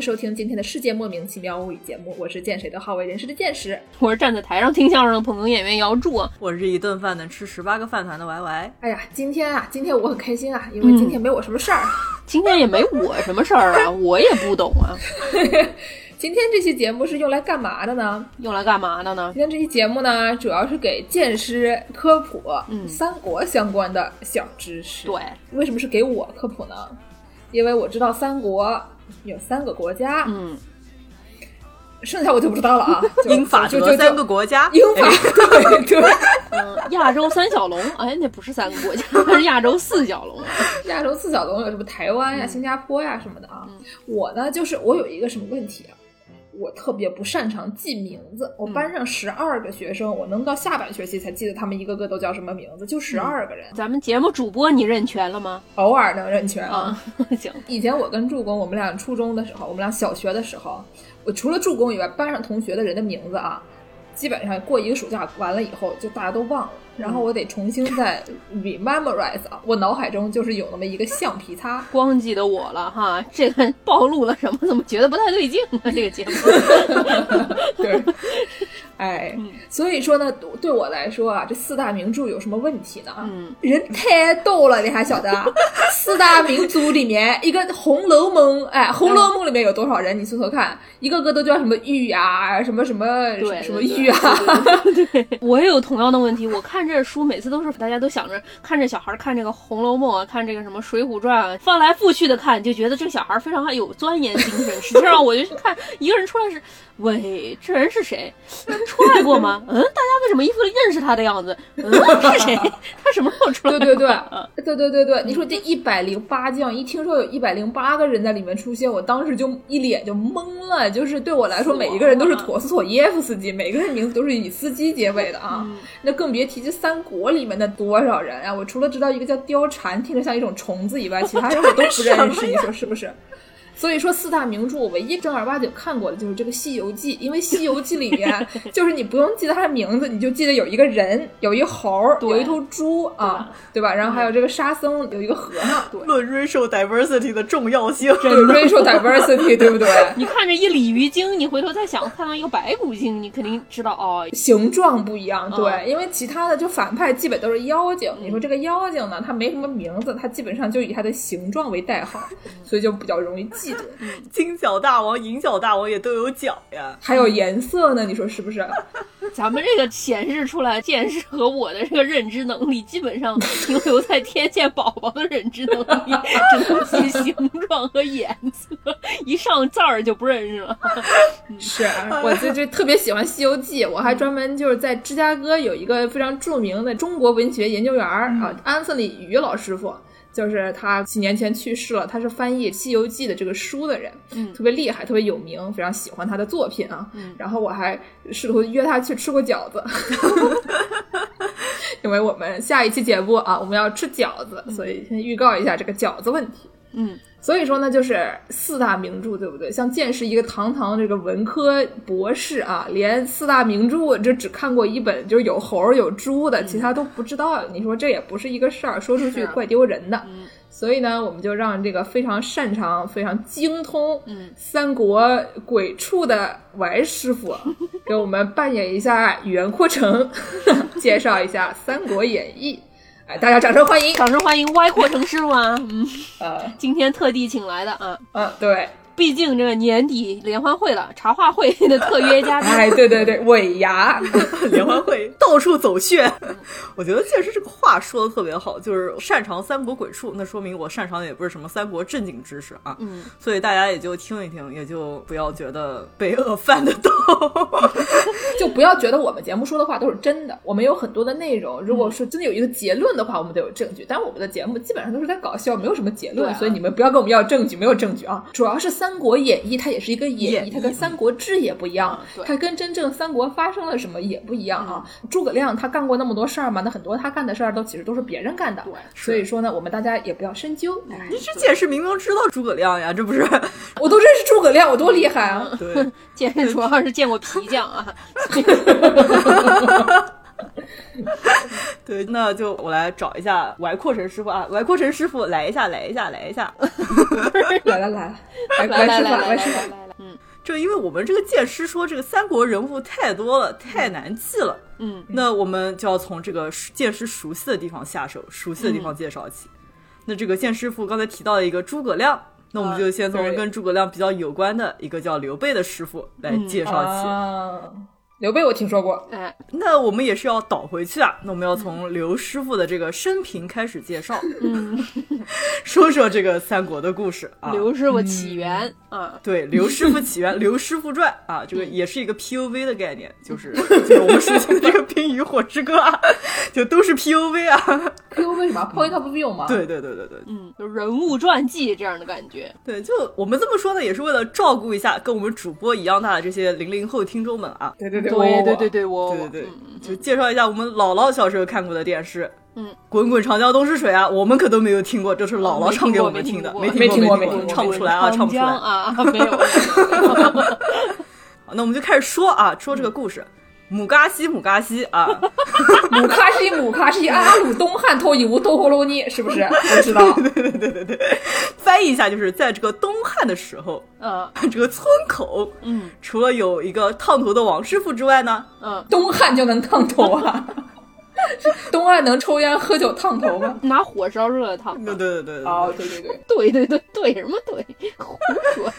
收听今天的世界莫名其妙物语节目，我是见谁都好为人师的见识。我是站在台上听相声的捧哏演员姚柱。我是一顿饭能吃十八个饭团的 Y Y。哎呀，今天啊，今天我很开心啊，因为今天没我什么事儿。今天也没我什么事儿啊，我也不懂啊。今天这期节目是用来干嘛的呢？用来干嘛的呢？今天这期节目呢，主要是给剑师科普三国相关的小知识。对，为什么是给我科普呢？因为我知道三国有三个国家，嗯，剩下我就不知道了啊。英法就就三个国家，英法对对，嗯，亚洲三小龙，哎，那不是三个国家，那是亚洲四小龙。亚洲四小龙有什么台湾呀、新加坡呀什么的啊？我呢，就是我有一个什么问题啊？我特别不擅长记名字。我班上十二个学生，我能到下半学期才记得他们一个个都叫什么名字，就十二个人。咱们节目主播你认全了吗？偶尔能认全啊。行。以前我跟助攻，我们俩初中的时候，我们俩小学的时候，我除了助攻以外，班上同学的人的名字啊，基本上过一个暑假完了以后，就大家都忘了。然后我得重新再 rememorize 啊，我脑海中就是有那么一个橡皮擦，光记得我了哈，这个暴露了什么？怎么觉得不太对劲呢？这个节目，对，哎，所以说呢，对我来说啊，这四大名著有什么问题呢？嗯，人太逗了，你还晓得？四大名著里面，一个《红楼梦》，哎，《红楼梦》里面有多少人？你搜搜看，一个个都叫什么玉啊，什么什么什么玉啊？对，我也有同样的问题，我看。这书每次都是大家都想着看这小孩看这个《红楼梦》啊，看这个什么《水浒传》啊，翻来覆去的看，就觉得这个小孩非常有钻研精神。实际上，我就去看一个人出来是，喂，这人是谁？出来过吗？嗯，大家为什么一副认识他的样子？嗯，是谁？他什么时候出来？对对对，对对对对，你说这一百零八将，一听说有一百零八个人在里面出现，我当时就一脸就懵了。就是对我来说，每一个人都是陀思妥耶夫斯基，每个人名字都是以斯基结尾的啊，那更别提这。三国里面的多少人啊？我除了知道一个叫貂蝉，听着像一种虫子以外，其他人我都不认识。你说是不是？所以说四大名著，我唯一正儿八经看过的就是这个《西游记》，因为《西游记》里面 就是你不用记得他的名字，你就记得有一个人，有一猴，有一头猪啊，对吧？然后还有这个沙僧，有一个和尚。论 racial diversity 的重要性，对 racial diversity，对不对？你看着一鲤鱼精，你回头再想看到一个白骨精，你肯定知道哦，形状不一样。对，因为其他的就反派基本都是妖精。你说这个妖精呢，他没什么名字，他基本上就以他的形状为代号，所以就比较容易记。金角大王、银角大王也都有角呀，还有颜色呢，你说是不是？咱们这个显示出来，见识和我的这个认知能力，基本上停留在天线宝宝的认知能力，只能记形状和颜色，一上字儿就不认识了。是我就就特别喜欢《西游记》，我还专门就是在芝加哥有一个非常著名的中国文学研究员啊，安瑟里于老师傅。就是他几年前去世了，他是翻译《西游记》的这个书的人，嗯，特别厉害，特别有名，非常喜欢他的作品啊。嗯，然后我还试图约他去吃过饺子，因为我们下一期节目啊，我们要吃饺子，所以先预告一下这个饺子问题。嗯。所以说呢，就是四大名著，对不对？像剑是一个堂堂这个文科博士啊，连四大名著这只看过一本，就是有猴有猪的，其他都不知道。你说这也不是一个事儿，说出去怪丢人的。所以呢，我们就让这个非常擅长、非常精通三国鬼畜的王师傅，给我们扮演一下袁阔成，介绍一下《三国演义》。大家掌声欢迎，掌声欢迎歪阔成师傅啊！嗯，呃，今天特地请来的啊，嗯，对。毕竟这个年底联欢会了，茶话会的特约嘉宾，哎，对对对，尾牙 联欢会 到处走穴。我觉得确实这个话说的特别好，就是擅长三国鬼畜，那说明我擅长的也不是什么三国正经知识啊。嗯，所以大家也就听一听，也就不要觉得被饿饭的到，就不要觉得我们节目说的话都是真的。我们有很多的内容，如果说真的有一个结论的话，我们得有证据。但是我们的节目基本上都是在搞笑，没有什么结论，所以你们不要跟我们要证据，没有证据啊。主要是三。《三国演义》它也是一个演义，它跟《三国志》也不一样，它跟真正三国发生了什么也不一样啊。诸葛亮他干过那么多事儿嘛，那很多他干的事儿都其实都是别人干的。对，所以说呢，我们大家也不要深究。你这解释明明知道诸葛亮呀，这不是？我都认识诸葛亮，我多厉害啊！对，见识主要是见过皮匠啊。对，那就我来找一下歪阔神师傅啊，歪阔神师傅来一下，来一下，来一下。来来来，来来来师傅，来来来来师傅。来来，嗯就因为我们这个剑师说这个三国人物太多了，太难记了。嗯那我们就要从这个剑师熟悉的地方下手，熟悉的地方介绍起。那这个剑师傅刚才提到了一个诸葛亮，那我们就先从跟诸葛亮比较有关的一个叫刘备的师傅来介绍起。啊，刘备我听说过，哎，那我们也是要倒回去啊，那我们要从刘师傅的这个生平开始介绍，嗯，说说这个三国的故事啊。刘师傅起源啊，对，刘师傅起源，刘师傅传啊，这个也是一个 PUV 的概念，就是 就是我们熟悉的这个《冰与火之歌》啊，就都是 PUV 啊。，PUV 什么 point of view 嘛？对对对对对嗯，就人物传记这样的感觉。对，就我们这么说呢，也是为了照顾一下跟我们主播一样大的这些零零后听众们啊。对对对对对对对，我对对对嗯，就介绍一下我们姥姥小时候看过的电视。嗯，滚滚长江东逝水啊，我们可都没有听过，这是姥姥唱给我们听的，没听过，听过没没听过唱不出来啊，唱不出来。啊，没有。好那我们就开始说啊，说这个故事。姆嘎西，姆嘎西啊，姆嘎西姆嘎西阿鲁东汉托伊乌多霍罗尼，是不是？我知道。对对对对对翻译一下就是在这个东汉的时候，呃这个村口嗯除了有一个烫头的王师傅之外呢，嗯，东汉就能烫头啊？东汉能抽烟喝酒烫头吗？拿火烧热烫。对对对对对，哦，对对对，对对对对，什么对？胡说。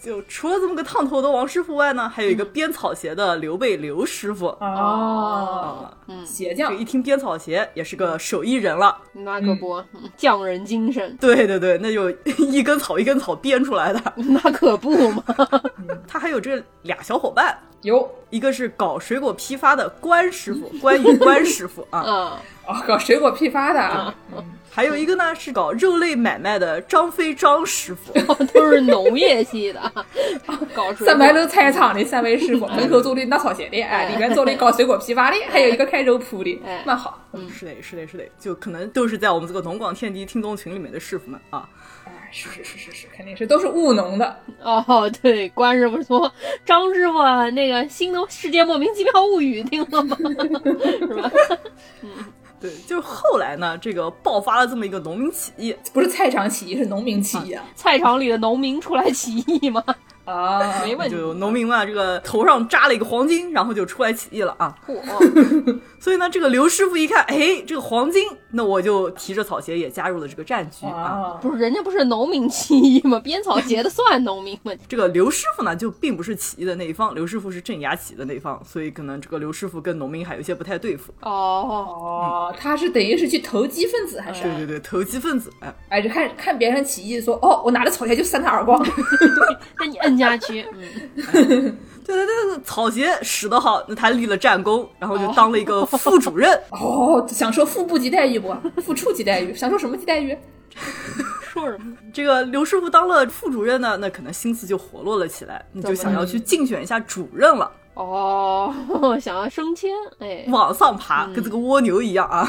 就除了这么个烫头的王师傅外呢，还有一个编草鞋的刘备刘师傅。哦，啊，鞋匠。一听编草鞋也是个手艺人了。那可不，嗯。匠人精神，对对对，那就一根草一根草编出来的。那可不嘛。他还有这俩小伙伴，有。一个是搞水果批发的关师傅，关羽关师傅啊，嗯，哦，搞水果批发的啊，还有一个呢是搞肉类买卖的张飞张师傅。都是农业系的，搞水果三牌楼菜场的三位师傅，门口做的拿草鞋的，哎，里面做的搞水果批发的，还有一个开肉铺的哎，蛮好。嗯是的，是的，是的，就可能都是在我们这个农广天地听众群里面的师傅们啊。哎，是是是是是，肯定是都是务农的。哦，对，关师傅说张师傅啊那个新的世界莫名其妙物语听了吗？是吧？对，就是后来呢，这个爆发了这么一个农民起义，不是菜场起义，是农民起义啊！菜场里的农民出来起义吗？啊，没问题。就农民嘛，这个头上扎了一个黄金，然后就出来起义了啊。嚯，所以呢，这个刘师傅一看，哎，这个黄金，那我就提着草鞋也加入了这个战局啊。啊，不是人家不是农民起义吗？编草鞋的算农民吗？这个刘师傅呢，就并不是起义的那一方，刘师傅是镇压起义的那一方，所以可能这个刘师傅跟农民还有一些不太对付。哦，哦，他是等于是去投机分子还是？对对对，投机分子，哎，哎，就看看别人起义说，哦，我拿着草鞋就扇他耳光。那你摁下去，嗯，对对对对，草鞋使得好，那他立了战功，然后就当了一个副主任。哦，享受副部级待遇不？副处级待遇，享受什么级待遇？说什么？这个刘师傅当了副主任呢，那可能心思就活络了起来，那就想要去竞选一下主任了，哦，想要升迁，哎，往上爬，跟这个蜗牛一样啊。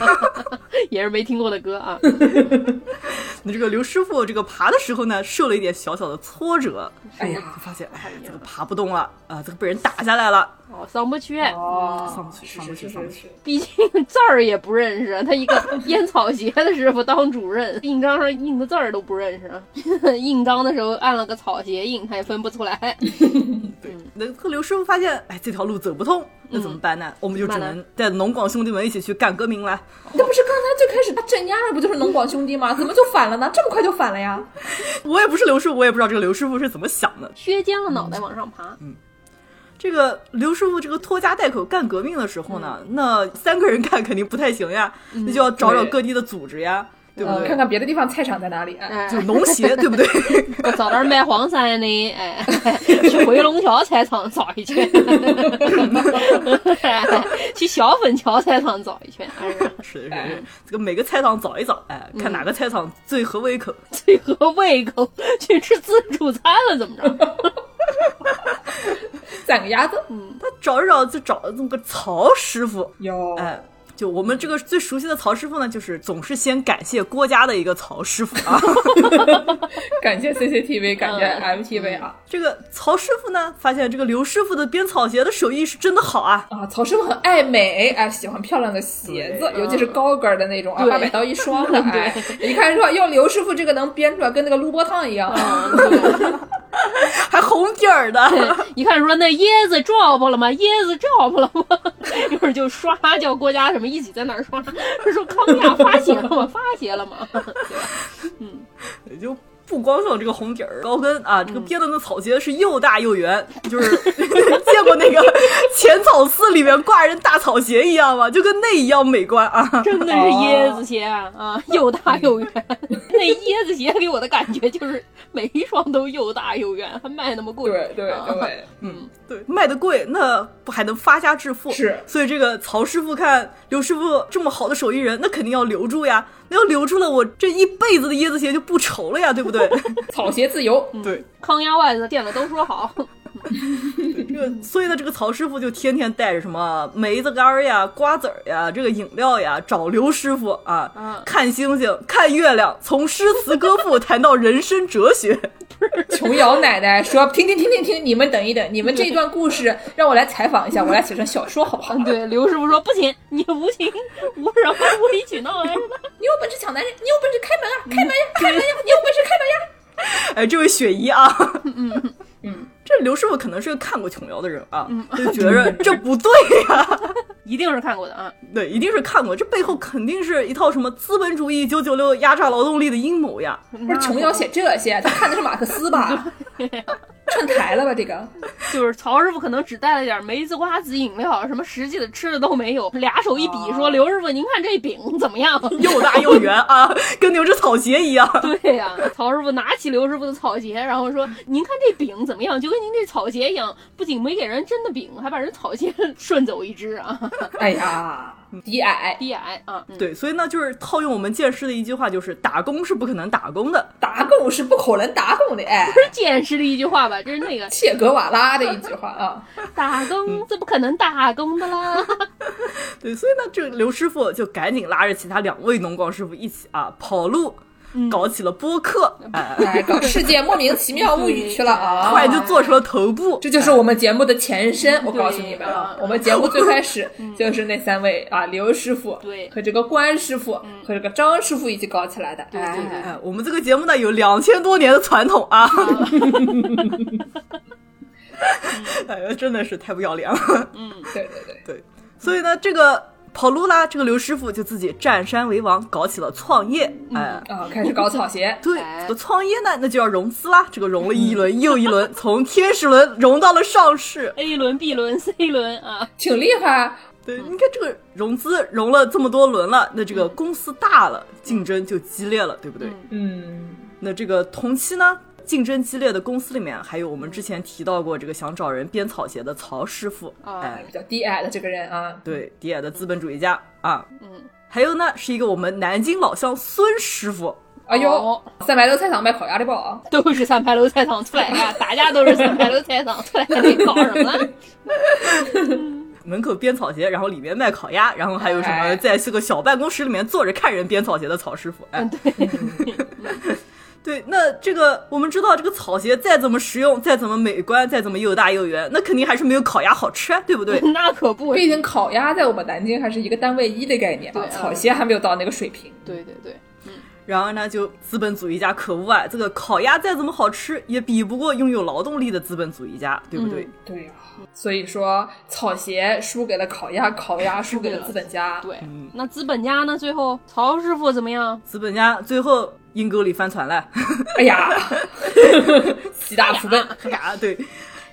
也是没听过的歌啊。那这个刘师傅这个爬的时候呢，受了一点小小的挫折，哎呀就发现哎，这个爬不动了啊，这个被人打下来了，哦，上不去，哦上不去，上不去，上不去。毕竟字儿也不认识，他一个编草鞋的师傅当主任，印章上印的字儿都不认识，印章的时候按了个草鞋印，他也分不出来。对，那这个刘师傅发现，哎，这条路走不通，那怎么办呢？我们就只能带农广兄弟们一起去干革命了。那不是刚才最开始他镇压的不就是农广兄弟吗？怎么就反了呢？这么快就反了呀？我也不是刘师傅，我也不知道这个刘师傅是怎么想的。削尖了脑袋往上爬，这个刘师傅这个拖家带口干革命的时候呢，那三个人干肯定不太行呀，那就要找找各地的组织呀，对不呃，对？看看别的地方菜场在哪里？哎，哎，就农协，对不对？我找点卖黄鳝的，哎，去回龙桥菜场找一圈，去小粉桥菜场找一圈，是，是的，这个每个菜场找一找，哎，看哪个菜场最合胃口。最合胃口，去吃自助餐了怎么着？攒个鸭子。他找着找着就找了这么个曹师傅，哟，哎，就我们这个最熟悉的曹师傅呢，就是总是先感谢郭家的一个曹师傅啊。感谢 CCTV，感谢 MTV 啊。这个曹师傅呢，发现这个刘师傅的编草鞋的手艺是真的好啊。啊，曹师傅很爱美，哎，喜欢漂亮的鞋子，对尤其是高跟儿的那种啊，对八百刀一双的，哎，一看说哟，刘师傅这个能编出来，跟那个撸波烫一样。嗯，对 还红底儿的，一看说那椰子 drop 了吗？椰子 drop 了吗？一会儿就刷，叫郭嘉什么一起在那儿刷，说康亚发鞋了吗？发鞋了吗？嗯也就不光是有这个红底儿高跟啊，这个编的那草鞋是又大又圆，就是见过那个浅草寺里面挂人大草鞋一样吗？就跟那一样美观啊。真的是椰子鞋啊，啊又大又圆。那椰子鞋给我的感觉就是每一双都又大又圆，还卖那么贵。对对啊对，嗯，对，卖的贵，那不还能发家致富？是所以这个曹师傅看刘师傅这么好的手艺人，那肯定要留住呀。那要留住了，我这一辈子的椰子鞋就不愁了呀，对不对？草鞋自由。对，康压外子店了都说好，这个所以呢，这个曹师傅就天天带着什么梅子干儿呀、瓜子儿呀、这个饮料呀，找刘师傅啊，嗯看星星、看月亮，从诗词歌赋谈到人生哲学。琼瑶奶奶说：“停停停停停，你们等一等，你们这段故事让我来采访一下，我来写成小说好不好？嗯，对，刘师傅说不行，你无情无人无理取闹来着的。你有本事抢男人，你有本事开门啊，开门呀，开门呀，你有本事开门呀！哎，这位雪姨啊，嗯嗯，这刘师傅可能是个看过琼瑶的人啊，就觉着 这不对呀、一定是看过的啊，对，一定是看过，这背后肯定是一套什么资本主义九九六压榨劳动力的阴谋呀。不是琼瑶写这些，他看的是马克思吧？串台了吧？这个 就是曹师傅可能只带了点梅子瓜子饮料，什么实际的吃的都没有，俩手一比说：“刘师傅，您看这饼怎么样？”又大又圆啊，跟牛只草鞋一样。对呀、曹师傅拿起刘师傅的草鞋，然后说：“您看这饼怎么样？就跟您这草鞋一样，不仅没给人真的饼，还把人草鞋 顺走一只啊！哎呀，低矮，低矮啊，嗯对，所以呢，就是套用我们剑师的一句话，就是打工是不可能打工的。打工是不可能打工的，哎，不是剑师的一句话吧？就是那个切格瓦拉的一句话啊。打工，是不可能打工的啦！对，所以呢，这刘师傅就赶紧拉着其他两位农广师傅一起啊跑路，搞起了播客，搞世界莫名其妙物语去了啊！突然就做出了头部。这就是我们节目的前身，我告诉你们啊，我们节目最开始 就是那三位啊，刘师傅，对。和这个关师傅和这个张师傅一起搞起来的，对对对。哎哎，我们这个节目呢有两千多年的传统啊，哎呀，真的是太不要脸了。嗯。对对对，对，所以呢，这个跑路啦，这个刘师傅就自己占山为王，搞起了创业。哎，啊，开始搞草鞋，对，哎这个创业呢，那就要融资啦。这个融了一轮又一轮，从天使轮融到了上市。A 轮、B 轮、C 轮啊，挺厉害。对，你看这个融资融了这么多轮了，那这个公司大了，竞争就激烈了，对不对？嗯，那这个同期呢，竞争激烈的公司里面，还有我们之前提到过这个想找人编草鞋的曹师傅，啊哎比，较低矮的这个人啊，对，低矮的资本主义家啊。嗯，还有呢，是一个我们南京老乡孙师傅。哎呦哦，三牌楼菜场卖烤鸭的吧？都是三牌楼菜场出来的，大家都是三牌楼菜场出来的，你搞什么？门口编草鞋，然后里面卖烤鸭，然后还有什么哎在这个小办公室里面坐着看人编草鞋的曹师傅。哎，嗯，对，对，那这个我们知道，这个草鞋再怎么实用，再怎么美观，再怎么又大又圆，那肯定还是没有烤鸭好吃啊，对不对？那可不，毕竟烤鸭在我们南京还是一个单位一的概念啊，对啊草鞋还没有到那个水平。对对对，然后呢，就资本主义家可恶啊！这个烤鸭再怎么好吃，也比不过拥有劳动力的资本主义家，对不对？对呀、所以说草鞋输给了烤鸭，烤鸭输给了资本家。对，那资本家呢？最后曹师傅怎么样？资本家最后阴沟里翻船了，哎呀，喜大普奔。哎呀，对，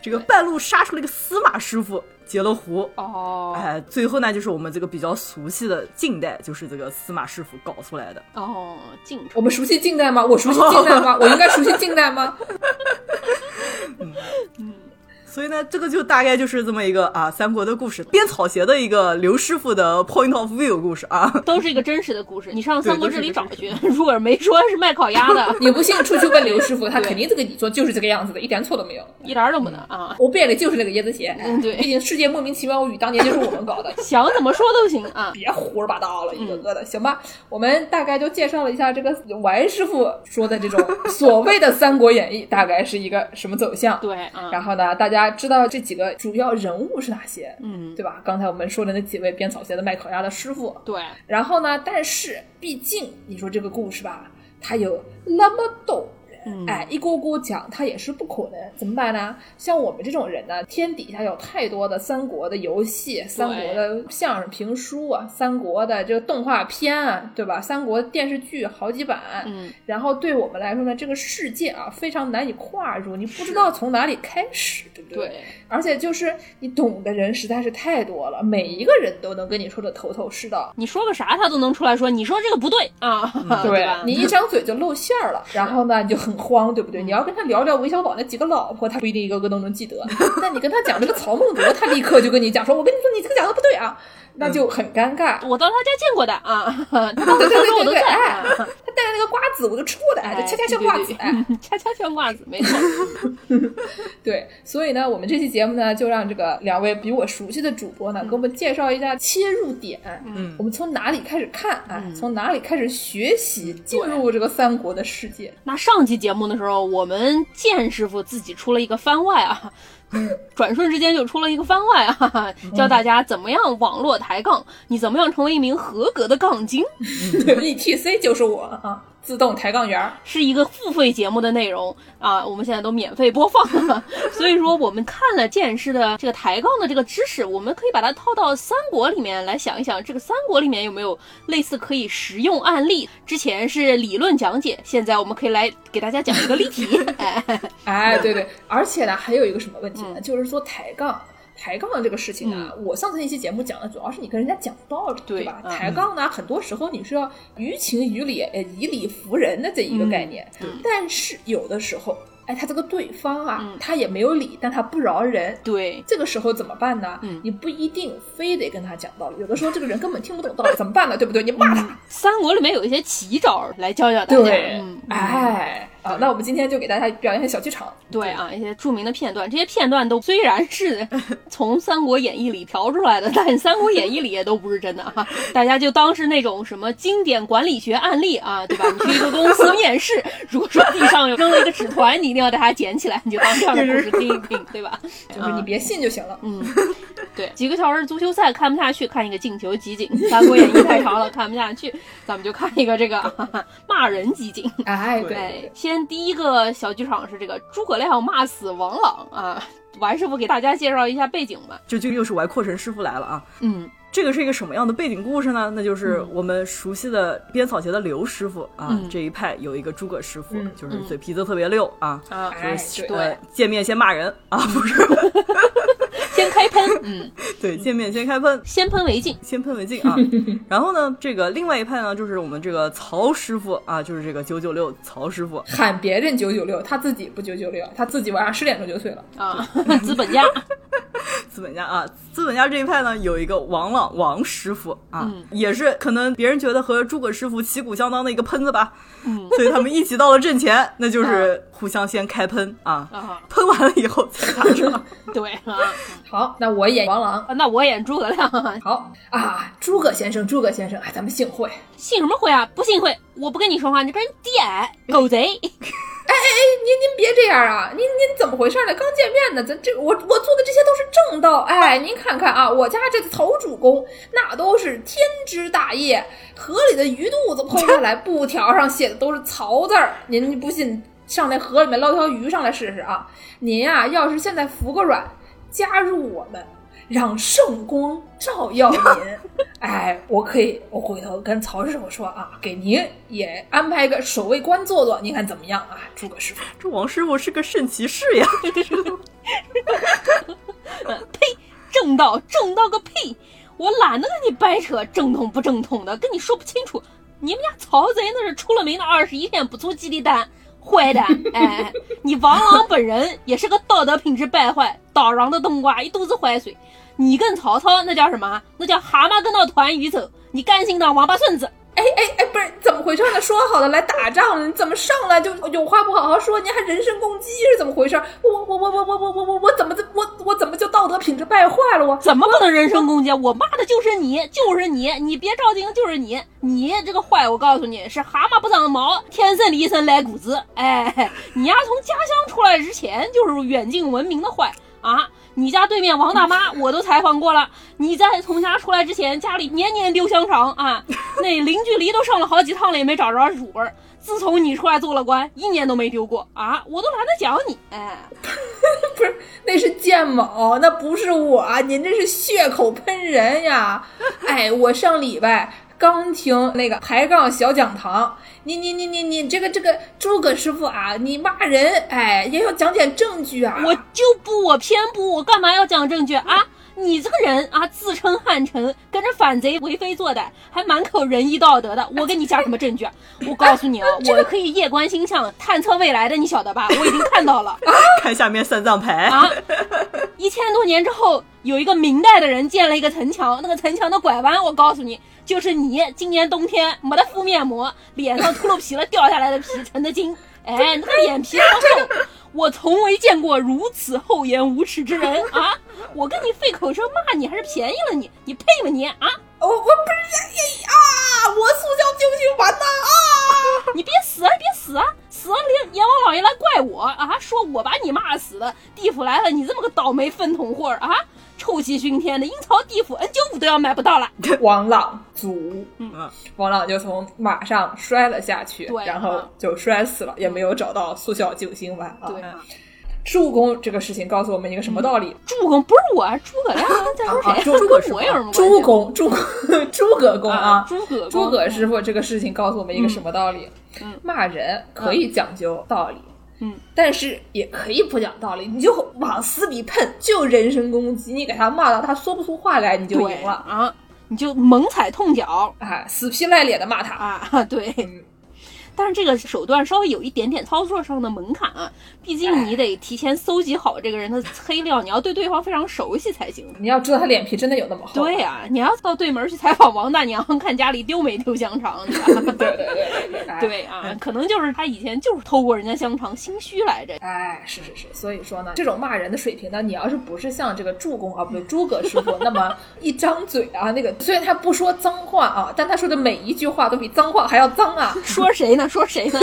这个半路杀出了一个司马师傅截了胡。哦哎，最后呢，就是我们这个比较熟悉的近代，就是这个司马师傅搞出来的。哦，晋朝我们熟悉近代吗？我熟悉近代吗？我应该熟悉近代吗？所以呢，这个就大概就是这么一个啊三国的故事，编草鞋的一个刘师傅的 point of view 故事啊，都是一个真实的故事。你上《三国志》里找去，如果没说是卖烤鸭的，你不信，出去问刘师傅，他肯定这个你说就是这个样子的，一点错都没有。一点儿都不能啊。我背的就是那个椰子鞋，嗯对毕竟世界莫名其妙物语当年就是我们搞的，想怎么说都行啊。别胡说八道了，一个个的，行吧？我们大概就介绍了一下这个王师傅说的这种所谓的《三国演义》大概是一个什么走向。对啊，然后呢，大家知道这几个主要人物是哪些，嗯，对吧？刚才我们说的那几位编草鞋的卖烤鸭的师傅，对，然后呢，但是毕竟你说这个故事吧，它有那么多人，嗯哎，一锅锅讲，他也是不可能，怎么办呢？像我们这种人呢，天底下有太多的三国的游戏、三国的相声评书啊、三国的这个动画片啊，对吧？三国电视剧好几版，嗯，然后对我们来说呢，这个世界啊非常难以跨入，你不知道从哪里开始，对不对？对，而且就是你懂的人实在是太多了，每一个人都能跟你说的头头是道。你说个啥他都能出来说，你说这个不对啊，对吧？你一张嘴就露馅儿了，然后呢你就很慌，对不对？你要跟他聊聊韦小宝那几个老婆，他不一定一个个都能记得。但你跟他讲这个曹孟德，他立刻就跟你讲说：“我跟你说，你这个讲的不对啊。”那就很尴尬。我到他家见过的啊，他当对时说我都在对对对对，哎啊，他带的那个瓜子我就吃过的，哎，恰恰像瓜子。恰恰像瓜子，没错。对，所以呢，我们这期节目呢，就让这个两位比我熟悉的主播呢，给我们介绍一下切入点。嗯我们从哪里开始看？啊，从哪里开始学习进入这个三国的世界？那上期节目的时候，我们剑师傅自己出了一个番外啊，转瞬之间就出了一个番外啊，哈哈教大家怎么样网络抬杠，你怎么样成为一名合格的杠精，对 ETC 就是我啊，自动抬杠员儿。是一个付费节目的内容啊，我们现在都免费播放了。所以说，我们看了剑师的这个抬杠的这个知识，我们可以把它套到三国里面来想一想，这个三国里面有没有类似可以实用案例？之前是理论讲解，现在我们可以来给大家讲一个例题。哎，哎，对对，而且呢，还有一个什么问题呢？就是说抬杠。抬杠的这个事情呢，我上次那期节目讲的主要是你跟人家讲道理，对吧？嗯。抬杠呢，很多时候你是要于情于理、呃以理服人的这一个概念，但是有的时候，哎，他这个对方啊，他也没有理，但他不饶人，对，这个时候怎么办呢？你不一定非得跟他讲道理，有的时候这个人根本听不懂道理，怎么办呢？对不对？你骂他，三国里面有一些奇招来教教大家。对，嗯，哎，啊，那我们今天就给大家表演一下小剧场。对啊，一些著名的片段，这些片段都虽然是 从《三国演义》里调出来的，但《三国演义》里也都不是真的啊。大家就当是那种什么经典管理学案例啊，对吧？你去一个公司面试，如果说地上有扔了一个纸团，你一定要带它捡起来，你就当这样的故事听一听，对吧？就是你别信就行了。嗯，对，几个小时足球赛看不下去，看一个进球集锦，《三国演义》太长了看不下去，咱们就看一个这个哈哈骂人集锦。哎，对哎，先第一个小剧场是这个诸葛亮骂死王朗啊，王师傅给大家介绍一下背景吧。就就又是玩扩神师傅来了啊！嗯，这个是一个什么样的背景故事呢？那就是我们熟悉的编草鞋的刘师傅啊，嗯这一派有一个诸葛师傅，嗯就是嘴皮子特别溜啊，就是对呃见面先骂人啊，不是，先开喷，嗯，对，见面先开喷。先喷为敬。先喷为敬啊，然后呢，这个另外一派呢，就是我们这个曹师傅啊，就是这个九九六曹师傅，喊别人九九六，他自己不九九六，他自己晚上十点钟就睡了。啊，资本家，资本家啊，资本家这一派呢，有一个王朗王师傅啊，嗯也是可能别人觉得和诸葛师傅旗鼓相当的一个喷子吧，嗯所以他们一起到了阵前，那就是互相先开喷啊，啊，喷完了以后才打仗。对啊，好，那我演王朗。那我演诸葛亮，好啊，诸葛先生，诸葛先生，哎，咱们幸会。幸什么会啊？不幸会，我不跟你说话，你跟人点狗贼。哎哎哎，您您别这样啊！您您怎么回事呢？刚见面呢，咱这我我做的这些都是正道。哎，您看看啊，我家这曹主公那都是天之大业，河里的鱼肚子剖下来，布条上写的都是曹字儿。您不信，上那河里面捞条鱼上来试试啊！您呀、要是现在服个软，加入我们。让圣光照耀您，哎，我可以，我回头跟曹师傅说啊，给您也安排个守卫官做做，您看怎么样啊？诸葛师傅，这王师傅是个圣骑士呀，呸！正道正道个屁！我懒得跟你掰扯正统不正统的，跟你说不清楚。你们家曹贼那是出了名的二十一天不出鸡的蛋，坏蛋，哎，你王朗本人也是个道德品质败坏、倒瓤的冬瓜，一肚子坏水。你跟曹操那叫什么？那叫蛤蟆跟到团鱼走。你甘心当王八孙子？哎哎哎，不是怎么回事呢？说好的来打仗，你怎么上来就有话不好好说？你还人身攻击是怎么回事？我我我我我我我我我怎么我我怎么就道德品质败坏了？我怎么不能人身攻击？我骂的就是你，就是你，你别着急，就是你，你这个坏，我告诉你是蛤蟆不长毛，天生一身来骨子。哎，你丫，从家乡出来之前就是远近闻名的坏啊。你家对面王大妈，我都采访过了。你在从家出来之前，家里年年丢香肠啊，那零距离都上了好几趟了，也没找着主儿。自从你出来做了官，一年都没丢过啊，我都懒得讲你。哎，不是，那是建某，那不是我，您这是血口喷人呀！哎，我上礼拜刚听那个抬杠小讲堂。你你你你你这个这个诸葛师傅啊，你骂人哎也要讲点证据啊！我就不，我偏不，我干嘛要讲证据啊？你这个人啊，自称汉臣，跟着反贼为非作歹，还满口仁义道德的，我给你讲什么证据？我告诉你啊，我可以夜观星象，探测未来的，你晓得吧？我已经看到了，看下面三藏牌啊！一千多年之后，有一个明代的人建了一个城墙，那个城墙的拐弯，我告诉你。就是你今年冬天没得敷面膜，脸上秃噜皮了，掉下来的皮成的精，哎，那个脸皮厚，我从未见过如此厚颜无耻之人啊！我跟你费口舌骂你，还是便宜了你，你配吗你啊？我我不是啊！我速效救心丸呐啊！你别死啊！别死啊！死了阎阎王老爷来怪我啊！说我把你骂死的，地府来了，你这么个倒霉粪桶货啊！臭气熏天的阴曹地府 N 九五都要买不到了。王朗卒，嗯，王朗就从马上摔了下去，然后就摔死了，也没有找到速效救心丸啊。助攻这个事情告诉我们一个什么道理？助攻不是我，诸葛亮 在说谁？诸葛我有什么助攻，诸诸葛公啊，诸葛诸葛师傅这个事情告诉我们一个什么道理？骂人可以讲究道理。嗯，但是也可以不讲道理，你就往死里喷，就人身攻击，你给他骂到他说不出话来，你就赢了啊！你就猛踩痛脚啊，死皮赖脸的骂他啊！对。但是这个手段稍微有一点点操作上的门槛啊，毕竟你得提前搜集好这个人的黑料，你要对对方非常熟悉才行。你要知道他脸皮真的有那么厚。对呀，你要到对门去采访王大娘，看家里丢没丢香肠。对对对对对啊，可能就是他以前就是偷过人家香肠，心虚来着。哎，是是是，所以说呢，这种骂人的水平呢，你要是不是像这个助攻啊，不对，诸葛师傅那么一张嘴啊，那个虽然他不说脏话啊，但他说的每一句话都比脏话还要脏啊。说谁呢？说谁呢？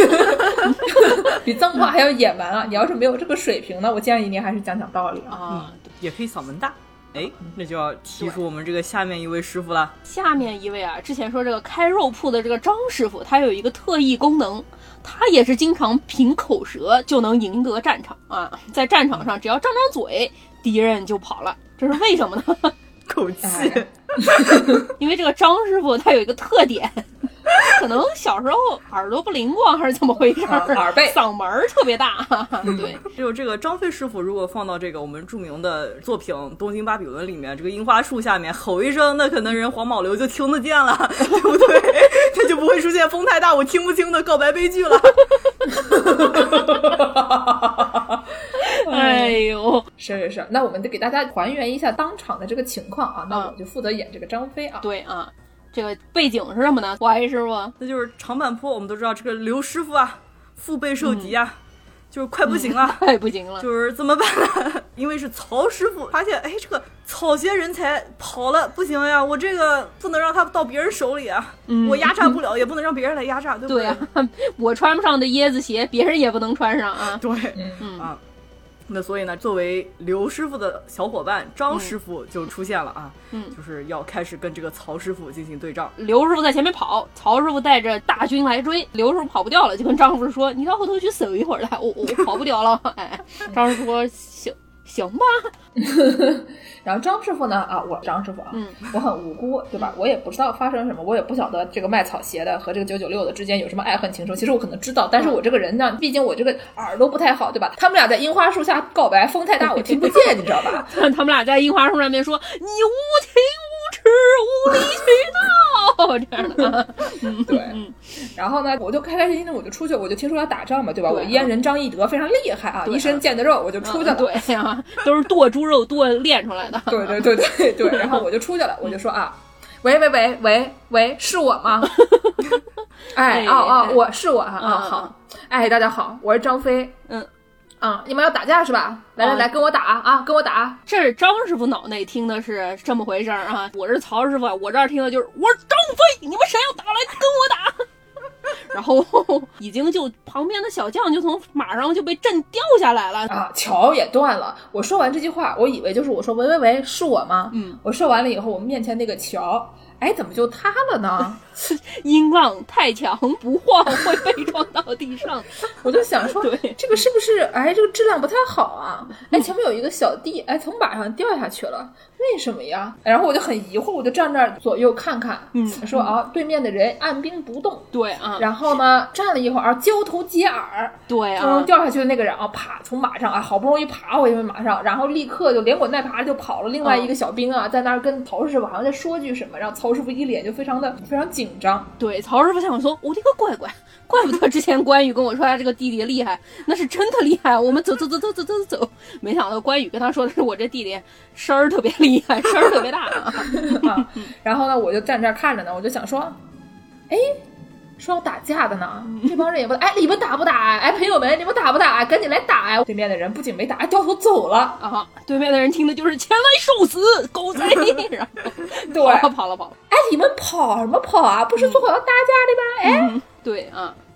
比脏话还要野蛮啊！你要是没有这个水平呢，我建议您还是讲讲道理啊。也可以嗓门大，哎，那就要提出我们这个下面一位师傅了。下面一位啊，之前说这个开肉铺的这个张师傅，他有一个特异功能，他也是经常凭口舌就能赢得战场啊。在战场上，只要张张嘴，敌人就跑了。这是为什么呢？口气。因为这个张师傅他有一个特点。可能小时候耳朵不灵光还是怎么回事？耳背，嗓门特别大。对，就这个张飞师傅，如果放到这个我们著名的作品《东京巴比伦》里面，这个樱花树下面吼一声，那可能人黄宝流就听得见了，对不对？他就不会出现风太大我听不清的告白悲剧了。哎呦，是是是，那我们得给大家还原一下当场的这个情况啊。那我就负责演这个张飞啊。对啊。这个背景是什么呢？怀疑师傅，那就是长坂坡。我们都知道这个刘师傅啊，腹背受敌啊，就是快不行了，快不行了，就是怎么办呢？因为是曹师傅发现，哎，这个草鞋人才跑了，不行呀，我这个不能让他到别人手里啊，我压榨不了，也不能让别人来压榨，对不对？我穿不上的椰子鞋，别人也不能穿上啊。对，嗯啊。那所以呢，作为刘师傅的小伙伴张师傅就出现了啊，嗯，就是要开始跟这个曹师傅进行对仗。刘师傅在前面跑，曹师傅带着大军来追，刘师傅跑不掉了，就跟张师傅说：“你到后头去守一会儿来，我我跑不掉了。”哎，张师傅说：“行。”行吧，然后张师傅呢？啊，我张师傅啊，我很无辜，对吧？我也不知道发生什么，我也不晓得这个卖草鞋的和这个九九六的之间有什么爱恨情仇。其实我可能知道，但是我这个人呢，毕竟我这个耳朵不太好，对吧？他们俩在樱花树下告白，风太大，我听不见，你知道吧？他们俩在樱花树上面说：“你无情无吃无理取闹这样的。对，然后呢，我就开开心心的我就出去，我就听说要打仗嘛，对吧？对我燕人张翼德非常厉害啊，一身腱子肉，我就出去了。对呀、都是剁猪肉剁练出来的。对对对对对，然后我就出去了，我就说啊，喂喂喂喂喂，是我吗？哎哎哦哦哎，我是我啊好，哎大家好，我是张飞，嗯。啊，你们要打架是吧？来来啊来，跟我打啊，跟我打！这是张师傅脑内听的是这么回事儿啊，我是曹师傅，我这儿听的就是我是张飞，你们谁要打来跟我打。然后已经就旁边的小将就从马上就被震掉下来了。啊，桥也断了。我说完这句话，我以为就是我说喂喂喂，是我吗？嗯，我说完了以后，我们面前那个桥，哎，怎么就塌了呢？音浪太强，不晃会被撞到地上。我就想说，对这个是不是哎，这个质量不太好啊？哎，前面有一个小弟，哎，从马上掉下去了，为什么呀？然后我就很疑惑，我就站那儿左右看看，嗯说啊，对面的人按兵不动。对啊，然后呢，站了一会儿，交头接耳，对从啊，掉下去的那个人啊，啪从马上啊，好不容易爬回去马上，然后立刻就连滚带爬就跑了。另外一个小兵啊，在那儿跟曹师傅好像在说句什么，然后曹师傅一脸就非常的非常紧张。对，曹师傅想说，我的个乖乖，怪不得之前关羽跟我说他这个弟弟厉害，那是真的厉害。我们走走走走走走走，没想到关羽跟他说的是我这弟弟声儿特别厉害，声儿特别大啊。啊，然后呢，我就站这儿看着呢，我就想说，哎，说要打架的呢，这帮人也不打，哎，你们打不打？哎，朋友们，你们打不打？赶紧来打呀！对面的人不仅没打，还掉头走了。啊！对面的人听的就是前来受死，狗贼！然后对，跑了跑了跑了。哎，你们跑什么跑啊？不是说好要打架的吗？哎，嗯，对啊，嗯。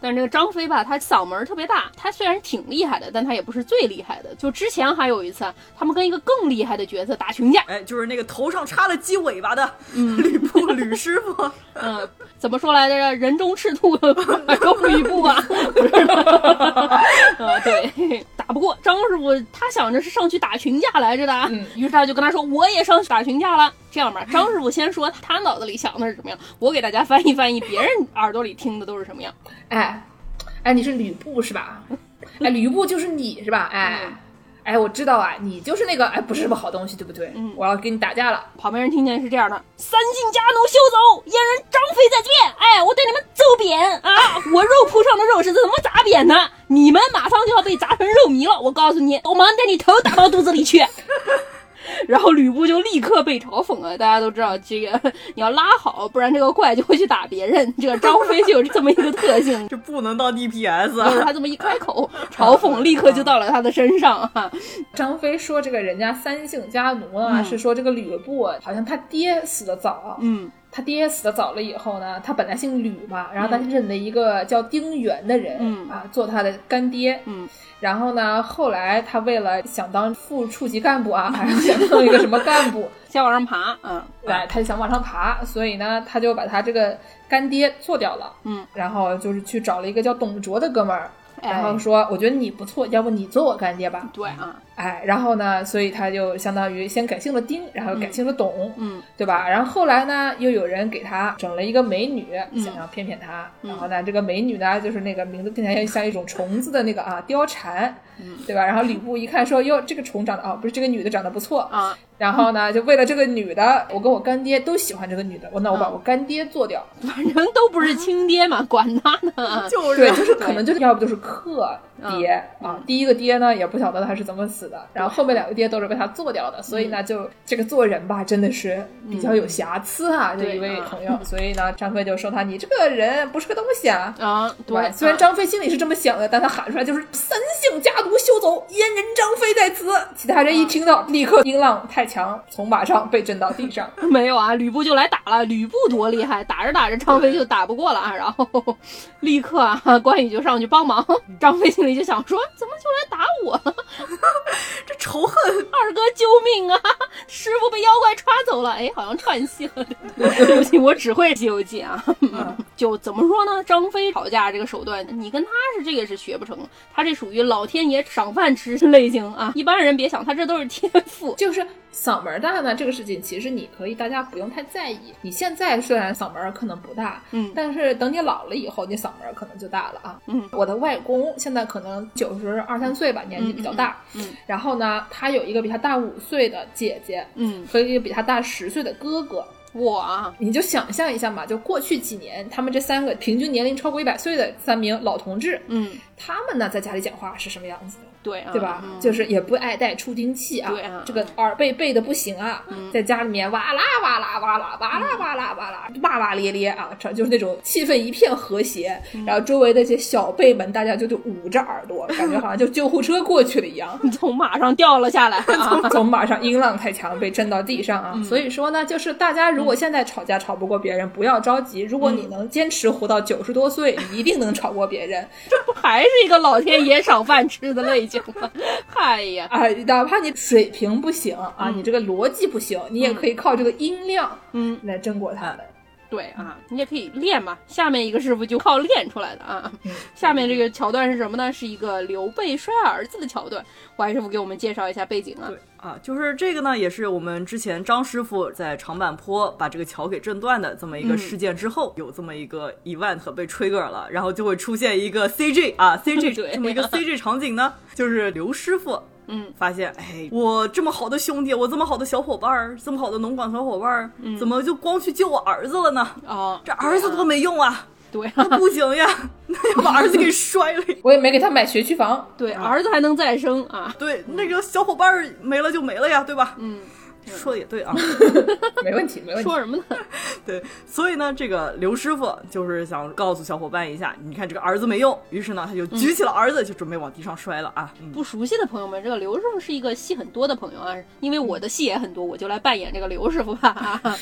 但是这个张飞吧，他嗓门儿特别大，他虽然挺厉害的，但他也不是最厉害的。就之前还有一次，他们跟一个更厉害的角色打群架，哎，就是那个头上插了鸡尾巴的 吕布吕师傅，嗯，怎么说来着？人中赤兔，吕布啊？啊，对，打不过张师傅，他想着是上去打群架来着的，嗯于是他就跟他说：“我也上去打群架了。”这样吧，张师傅先说他脑子里想的是什么样，我给大家翻译翻译，别人耳朵里听的都是什么样。哎，哎，你是吕布是吧？哎，吕布就是你是吧？哎，哎，我知道啊，你就是那个哎，不是什么好东西，对不对？嗯我要跟你打架了。旁边人听见是这样的：三进家奴休走，燕人张飞在这边。哎，我对你们揍扁啊！我肉铺上的肉是怎么砸扁的？你们马上就要被砸成肉糜了！我告诉你，我马上将你头打到肚子里去。然后吕布就立刻被嘲讽了。大家都知道，这个你要拉好，不然这个怪就会去打别人。这个张飞就有这么一个特性，这不能到 DPS 就是啊！他这么一开口，嘲讽立刻就到了他的身上啊。张飞说这个人家三姓家奴啊，嗯是说这个吕布啊好像他爹死的早，嗯他爹死的早了以后呢，他本来姓吕嘛，然后他认了一个叫丁原的人、嗯。啊做他的干爹，嗯。然后呢，后来他为了想当副处级干部啊，还是想当一个什么干部，想往上爬，嗯对，他就想往上爬，所以呢，他就把他这个干爹做掉了，嗯，然后就是去找了一个叫董卓的哥们儿，哎然后说，我觉得你不错，要不你做我干爹吧？对啊，哎，然后呢，所以他就相当于先改姓了丁，然后改姓了董，嗯对吧？然后后来呢，又有人给他整了一个美女，嗯想要骗骗他。然后呢，这个美女呢，就是那个名字听起来像一种虫子的那个啊，貂蝉，嗯对吧？然后吕布一看说，哟，这个虫长得哦，不是这个女的长得不错。啊，然后呢，就为了这个女的，我跟我干爹都喜欢这个女的，我那我把我干爹做掉。反正都不是亲爹嘛，管他呢。就是对，就是可能就是要不就是克爹、嗯啊，第一个爹呢也不晓得他是怎么死的，然后后面两个爹都是被他做掉的，所以呢，就这个做人吧，真的是比较有瑕疵啊，这对一位嗯。朋友，所以呢，张飞就说他你这个人不是个东西啊。啊，对虽然张飞心里是这么想的，但他喊出来就是“三姓家奴休走，燕人张飞在此”。其他人一听到，立刻音浪太强，从马上被震到地上。没有啊，吕布就来打了。吕布多厉害，打着打着张飞就打不过了啊，然后 立刻啊，关羽就上去帮忙。张飞心里就想说，怎么就来打我？这仇恨，二哥救命啊！师傅被妖怪抓走了。哎，好像串戏了。对不起，我只会《西游记》啊。就怎么说呢？张飞吵架这个手段，你跟他是这个是学不成，他这属于老天爷赏饭吃类型啊。一般人别想，他这都是天赋。就是嗓门大呢，这个事情其实你可以，大家不用太在意。你现在虽然嗓门可能不大，嗯但是等你老了以后，你嗓门可能就大了啊。嗯，我的外公现在可能九十二三岁吧，年纪比较大。嗯嗯然后呢，他有一个比他大五岁的姐姐，嗯，和一个比他大十岁的哥哥。我啊，你就想象一下嘛，就过去几年，他们这三个平均年龄超过一百岁的三名老同志，嗯，他们呢在家里讲话是什么样子的？对啊，对吧？嗯就是也不爱戴助听器啊，对啊这个耳背背的不行啊，在家里面哇啦哇啦哇啦哇啦哇啦哇啦哇哇咧咧啊，这就是那种气氛一片和谐，然后周围的这些小辈们，大家就就捂着耳朵，感觉好像就救护车过去了一样。从马上掉了下来啊，从马上音浪太强被震到地上啊，所以说呢，就是大家如果现在吵架吵不过别人，不要着急。如果你能坚持活到九十多岁，你一定能吵过别人。这不还是一个老天爷赏饭吃的类型吗？嗨呀，啊，哪怕你水平不行啊，你这个逻辑不行，你也可以靠这个音量，嗯，来争过他们。对啊，你也可以练嘛。下面一个师傅就靠练出来的啊。下面这个桥段是什么呢？是一个刘备摔儿子的桥段。怀师傅给我们介绍一下背景啊。对啊，就是这个呢，也是我们之前张师傅在长坂坡把这个桥给震断的这么一个事件之后，有这么一个 event 被 trigger 了，然后就会出现一个 CG 啊 CG 对这么一个 CG 场景呢，就是刘师傅。嗯，发现，哎，我这么好的兄弟，我这么好的小伙伴儿，这么好的农管小伙伴儿，怎么就光去救我儿子了呢？哦，这儿子多没用啊！对啊，不行呀，那要把儿子给摔了。我也没给他买学区房，对，儿子还能再生啊。对，那个小伙伴儿没了就没了呀，对吧？嗯，说的也对啊。没问题，没问题。说什么呢？对，所以呢，这个刘师傅就是想告诉小伙伴一下，你看这个儿子没用，于是呢，他就举起了儿子，就准备往地上摔了啊。嗯不熟悉的朋友们，这个刘师傅是一个戏很多的朋友啊，因为我的戏也很多，我就来扮演这个刘师傅吧啊，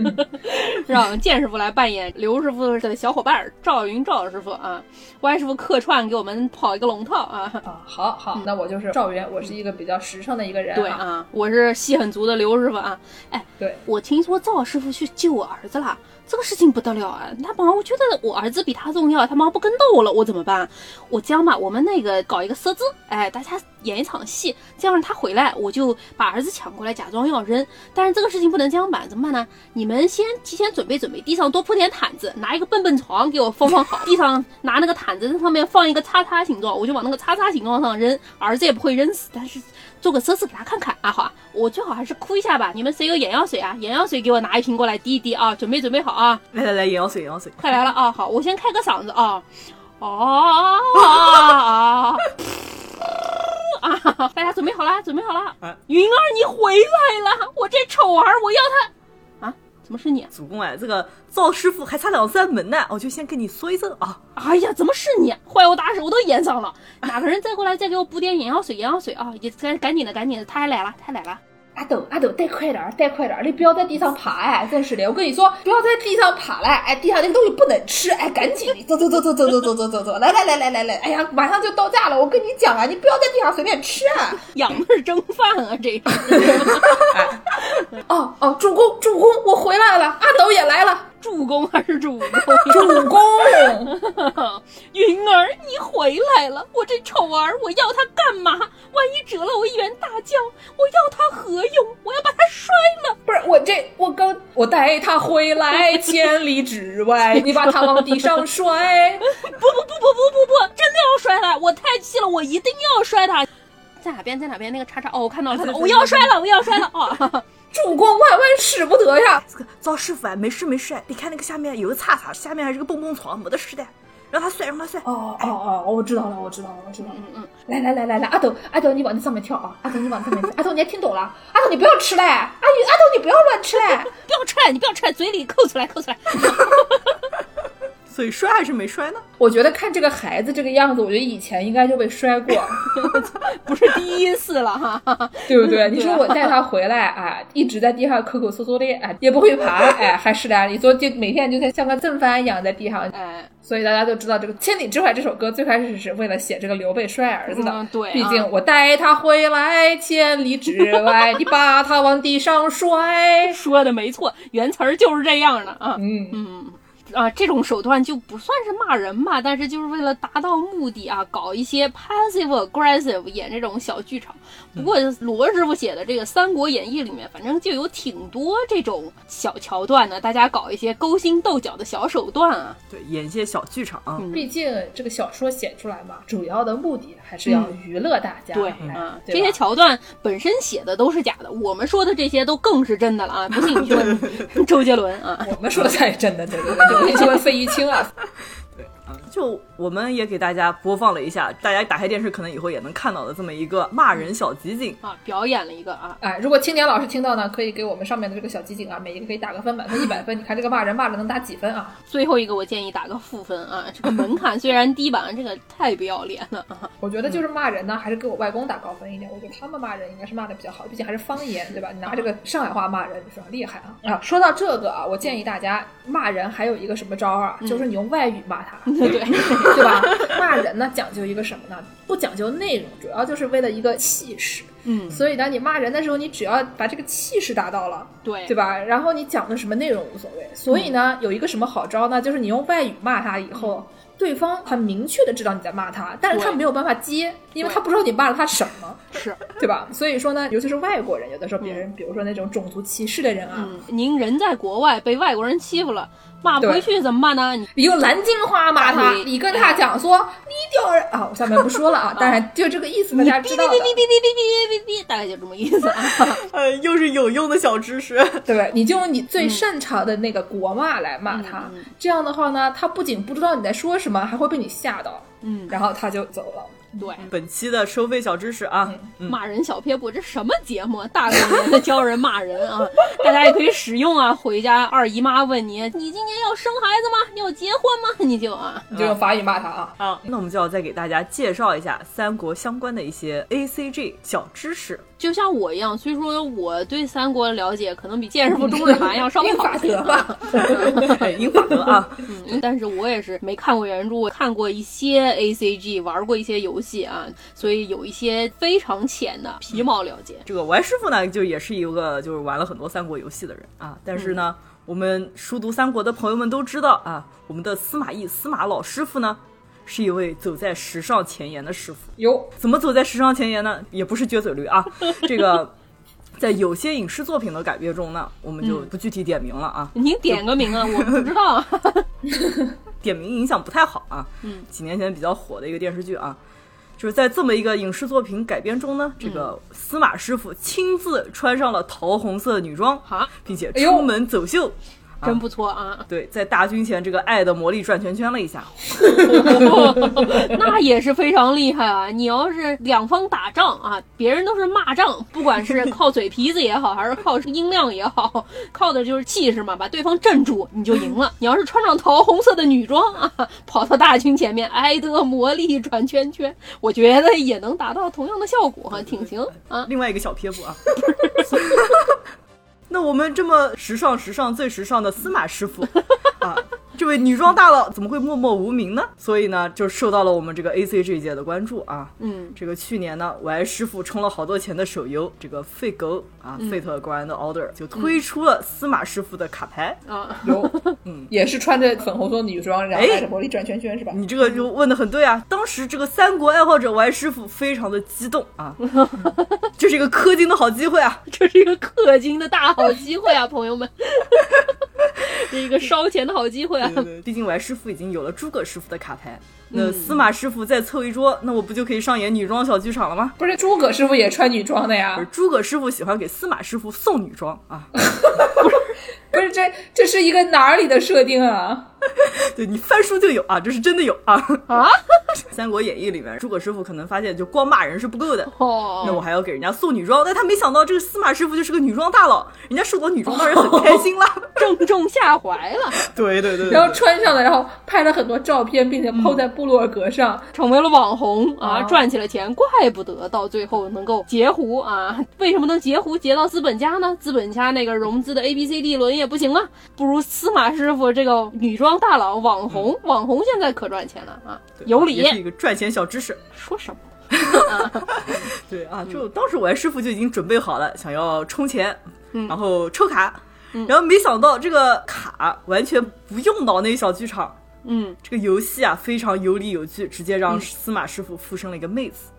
让剑师傅来扮演刘师傅的小伙伴儿赵云赵师傅啊，歪师傅客串给我们跑一个龙套啊。啊，好好，那我就是赵云，我是一个比较实诚的一个人、对，啊，我是戏很足的刘师傅啊。哎，对，我听说赵师傅去救我儿子了，这个事情不得了啊！他妈，我觉得我儿子比他重要，他妈不跟到我了，我怎么办？我这样吧，我们那个搞一个设置，哎，大家演一场戏，这样他回来，我就把儿子抢过来，假装要扔。但是这个事情不能这样办，怎么办呢？你们先提前准备准备，地上多铺点毯子，拿一个蹦蹦床给我放放好，地上拿那个毯子在上面放一个叉叉形状，我就往那个叉叉形状上扔，儿子也不会扔死，但是。做个测试给他看看啊，好啊，我最好还是哭一下吧。你们谁有眼药水啊？眼药水给我拿一瓶过来滴一滴啊，准备准备好啊，来来来，眼药水，眼药水。快来了啊！好，我先开个嗓子啊，哦啊啊！大家准备好啦，准备好啦哎！云儿，你回来了！我这丑儿，我要他啊！怎么是你？主公哎，这个赵师傅还差两扇门呢，我就先跟你说一声啊。哎呀，怎么是你？坏我大事，我都演上了！哪个人再过来再给我补点眼药水？眼药水啊！也赶赶紧的，赶紧的，他还来了，他还来了。阿斗，阿斗，带快点儿，带快点儿，你不要在地上爬哎！真是的，我跟你说，不要在地上爬了，哎，地上那个东西不能吃，哎，赶紧的，走走走走走走走走走走，来来来来来来，哎呀，马上就到家了，我跟你讲啊，你不要在地上随便吃啊！养的是蒸饭啊，这是。哦哦，主公主公，我回来了，阿斗也来了，助攻还是主攻？主公，云儿，你回来了！我这丑儿，我要他干嘛？万一折了我一员大将，我要他何用？我要把他摔了！不是我这我刚我带他回来 千里之外，你把他往地上摔，不不不不不不不，真的要摔他！我太气了，我一定要摔他！在哪边？在哪边？那个叉叉哦，我看到了，看到了，我要摔了，我要摔了啊！主公万万使不得呀！这个赵师傅啊，没事没事，你看那个下面有个叉叉，下面还是个蹦蹦床，没得事的，让他摔，让他摔。哦哦哦，我知道了，我知道了，我知道了。嗯嗯，来来来来来，阿斗阿斗，你往那上面跳啊！阿斗你往上面跳，阿斗你还听懂了？阿斗你不要吃嘞！阿姨阿斗你不要乱吃嘞！不要吃嘞，你不要吃嘞，嘴里扣出来，扣出来。所以摔还是没摔呢？我觉得看这个孩子这个样子，我觉得以前应该就被摔过，不是第一次了哈。对不对？你说我带他回来啊，一直在地上抠抠搜搜的，哎，也不会爬，哎，还是的，你说就每天就像像个正番一样在地上，哎，所以大家都知道这个《千里之外》这首歌最开始是为了写这个刘备摔儿子的。嗯对啊毕竟我带他回来千里之外，你把他往地上摔。说的没错，原词儿就是这样的啊。嗯，嗯，啊，这种手段就不算是骂人吧，但是就是为了达到目的啊，搞一些 passive aggressive 演这种小剧场。不过罗师傅写的这个《三国演义》里面，反正就有挺多这种小桥段的，大家搞一些勾心斗角的小手段啊。对，演一些小剧场。毕竟这个小说写出来嘛，主要的目的还是要娱乐大家。对，嗯，这些桥段本身写的都是假的，我们说的这些都更是真的了啊！不信你去问周杰伦啊，我们说的才是真的，对对对，那就问费玉清了。就我们也给大家播放了一下，大家打开电视可能以后也能看到的这么一个骂人小集锦啊，表演了一个啊，哎，如果青年老师听到呢，可以给我们上面的这个小集锦啊，每一个可以打个分，满分一百分，你看这个骂人骂的能打几分啊？最后一个我建议打个负分啊，这个门槛虽然低吧，这个太不要脸了啊！我觉得就是骂人呢，还是给我外公打高分一点，我觉得他们骂人应该是骂的比较好，毕竟还是方言对吧？你拿这个上海话骂人，你说厉害啊！啊，说到这个啊，我建议大家骂人还有一个什么招啊，就是你用外语骂他，对 对。对吧？骂人呢讲究一个什么呢？不讲究内容，主要就是为了一个气势。嗯，所以当，你骂人的时候，你只要把这个气势达到了，对对吧？然后你讲的什么内容无所谓。所以呢，有一个什么好招呢？就是你用外语骂他以后，对方很明确的知道你在骂他，但是他没有办法接，因为他不知道你骂了他什么，是对吧？所以说呢，尤其是外国人，有的时候别人，比如说那种种族歧视的人啊，您人在国外被外国人欺负了。骂不回去怎么办呢？你用南京话骂他，你跟他讲说你屌人啊！我下面不说了啊，当然就这个意思，大家知道的。哔哔哔哔哔哔哔哔哔，大概就这么意思啊。呃，又是有用的小知识，对你就用你最擅长的那个国骂来骂他，这样的话呢，他不仅不知道你在说什么，还会被你吓到，嗯，然后他就走了。对，本期的收费小知识啊，骂人小撇步，这什么节目？大过年的教人骂人啊！大家也可以使用啊。回家二姨妈问你，你今年要生孩子吗？要结婚吗？你就啊，你就用法语骂他啊。啊，那我们就要再给大家介绍一下三国相关的一些 A C G 小知识。就像我一样，虽说我对三国的了解可能比剑师傅、钟日涵要稍微好些吧，英法德啊，嗯，但是我也是没看过原著，看过一些 A C G，玩过一些游戏啊，所以有一些非常浅的皮毛了解。这个王师傅呢，就也是一个就是玩了很多三国游戏的人啊，但是呢，我们熟读三国的朋友们都知道啊，我们的司马懿司马老师傅呢。是一位走在时尚前沿的师傅哟，怎么走在时尚前沿呢？也不是撅嘴驴啊，这个在有些影视作品的改编中呢，我们就不具体点名了啊。您点个名啊，我不知道，点名影响不太好啊。嗯，几年前比较火的一个电视剧啊，就是在这么一个影视作品改编中呢，这个司马师傅亲自穿上了桃红色女装，并且出门走秀。真不错啊！对，在大军前这个爱的魔力转圈圈了一下，那也是非常厉害啊！你要是两方打仗啊，别人都是骂仗，不管是靠嘴皮子也好，还是靠音量也好，靠的就是气势嘛，把对方镇住，你就赢了。你要是穿上桃红色的女装啊，跑到大军前面，爱的魔力转圈圈，我觉得也能达到同样的效果，哈，挺行啊。另外一个小撇步啊。那我们这么时尚、时尚最时尚的司马师傅 啊，这位女装大佬怎么会默默无名呢？所以呢，就受到了我们这个 A C 这一届的关注啊。嗯，这个去年呢，我爱师傅充了好多钱的手游，这个废狗啊，Fate Grand Order 就推出了司马师傅的卡牌啊，有，嗯，也是穿着粉红色女装，然后带着魔力转圈圈，是吧？你这个就问的很对啊。当时这个三国爱好者 Y 师傅非常的激动啊，这是一个氪金的好机会啊，这是一个氪金的大好机会啊，朋友们，这一个烧钱的好机会啊。毕竟我师傅已经有了诸葛师傅的卡牌。那司马师傅再凑一桌，那我不就可以上演女装小剧场了吗？不是，诸葛师傅也穿女装的呀。诸葛师傅喜欢给司马师傅送女装啊。不是不是，这这是一个哪里的设定啊？对你翻书就有啊，这是真的有啊啊！《三国演义》里面，诸葛师傅可能发现就光骂人是不够的，哦，那我还要给人家送女装。但他没想到这个司马师傅就是个女装大佬，人家收到女装当然很开心啦，正中下怀了。对对对，然后穿上了，然后拍了很多照片，并且抛在部落格上，成为了网红啊，赚起了钱。怪不得到最后能够截胡啊！为什么能截胡截到资本家呢？资本家那个融资的 A B C D 轮也不行了，不如司马师傅这个女装大佬网红，网红现在可赚钱了啊！有理，也是一个赚钱小知识。说什么？对啊，就当时我师傅就已经准备好了，想要充钱，然后抽卡，然后没想到这个卡完全不用脑内小剧场，嗯，这个游戏啊非常有理有据，直接让司马师傅附身了一个妹子。